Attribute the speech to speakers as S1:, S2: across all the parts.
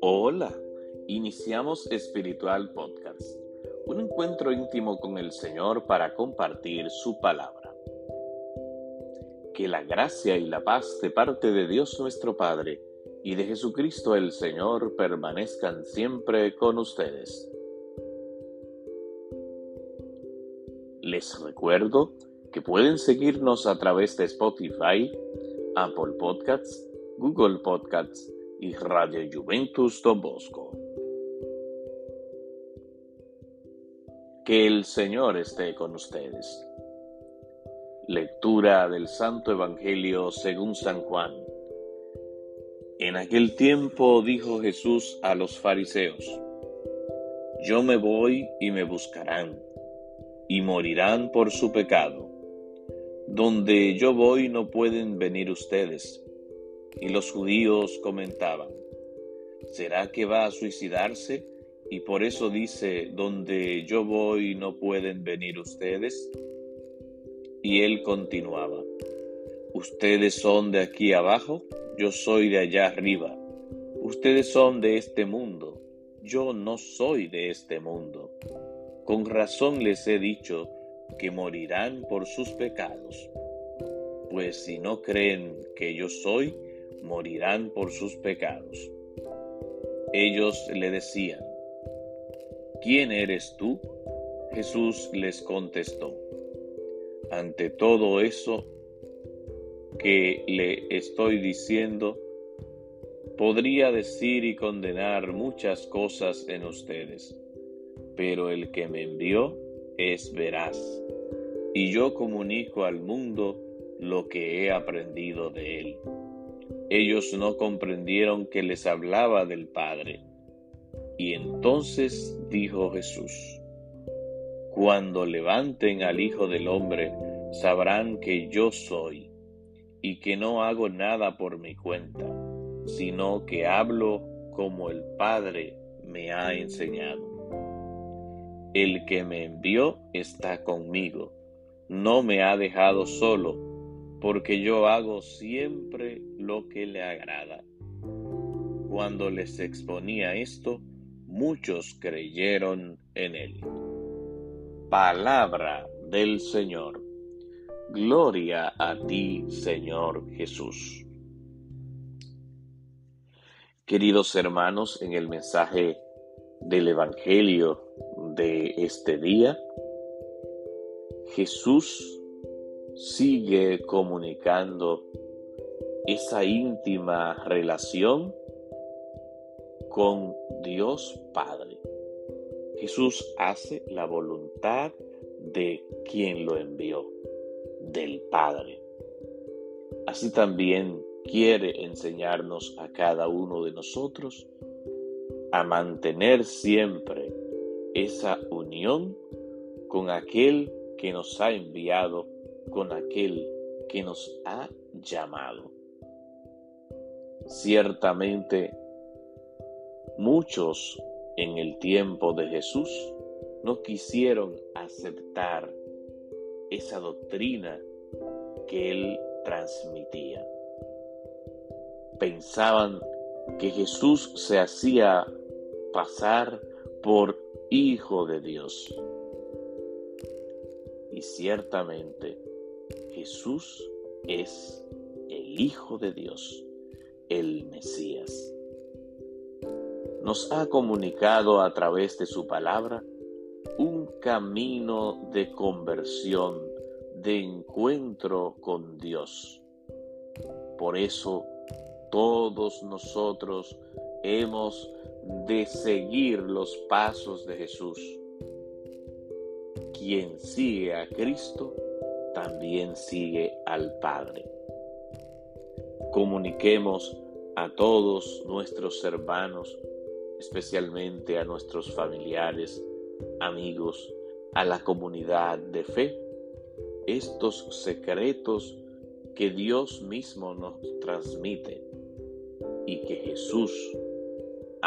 S1: Hola, iniciamos Espiritual Podcast, un encuentro íntimo con el Señor para compartir su palabra. Que la gracia y la paz de parte de Dios nuestro Padre y de Jesucristo el Señor permanezcan siempre con ustedes. Les recuerdo que pueden seguirnos a través de Spotify, Apple Podcasts, Google Podcasts y Radio Juventus Don Bosco. Que el Señor esté con ustedes. Lectura del Santo Evangelio según San Juan. En aquel tiempo dijo Jesús a los fariseos, Yo me voy y me buscarán, y morirán por su pecado. Donde yo voy no pueden venir ustedes y los judíos comentaban, ¿será que va a suicidarse? Y por eso dice, donde yo voy no pueden venir ustedes. Y él continuaba, ustedes son de aquí abajo, yo soy de allá arriba. Ustedes son de este mundo, yo no soy de este mundo. Con razón les he dicho que morirán por sus pecados. Pues si no creen que yo soy, morirán por sus pecados. Ellos le decían, ¿quién eres tú? Jesús les contestó, ante todo eso que le estoy diciendo, podría decir y condenar muchas cosas en ustedes, pero el que me envió es veraz, y yo comunico al mundo lo que he aprendido de él. Ellos no comprendieron que les hablaba del Padre. Y entonces dijo Jesús, Cuando levanten al Hijo del Hombre, sabrán que yo soy, y que no hago nada por mi cuenta, sino que hablo como el Padre me ha enseñado. El que me envió está conmigo, no me ha dejado solo, porque yo hago siempre lo que le agrada. Cuando les exponía esto, muchos creyeron en él. Palabra del Señor. Gloria a ti, Señor Jesús. Queridos hermanos, en el mensaje del Evangelio de este día, Jesús sigue comunicando esa íntima relación con Dios Padre. Jesús hace la voluntad de quien lo envió, del Padre. Así también quiere enseñarnos a cada uno de nosotros a mantener siempre esa unión con aquel que nos ha enviado con aquel que nos ha llamado. Ciertamente, muchos en el tiempo de Jesús no quisieron aceptar esa doctrina que él transmitía. Pensaban que Jesús se hacía pasar por hijo de Dios. Y ciertamente Jesús es el Hijo de Dios, el Mesías. Nos ha comunicado a través de su palabra un camino de conversión, de encuentro con Dios. Por eso todos nosotros hemos de seguir los pasos de Jesús. Quien sigue a Cristo, también sigue al Padre. Comuniquemos a todos nuestros hermanos, especialmente a nuestros familiares, amigos, a la comunidad de fe, estos secretos que Dios mismo nos transmite y que Jesús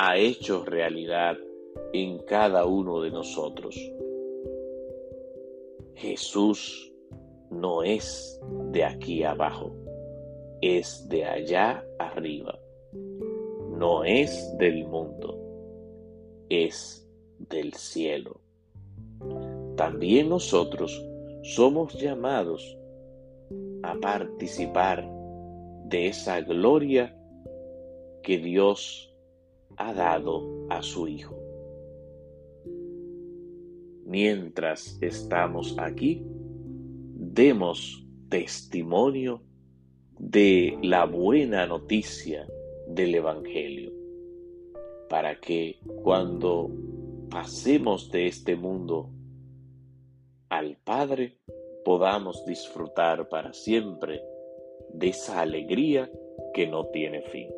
S1: ha hecho realidad en cada uno de nosotros. Jesús no es de aquí abajo, es de allá arriba. No es del mundo, es del cielo. También nosotros somos llamados a participar de esa gloria que Dios ha dado a su Hijo. Mientras estamos aquí, demos testimonio de la buena noticia del Evangelio, para que cuando pasemos de este mundo al Padre, podamos disfrutar para siempre de esa alegría que no tiene fin.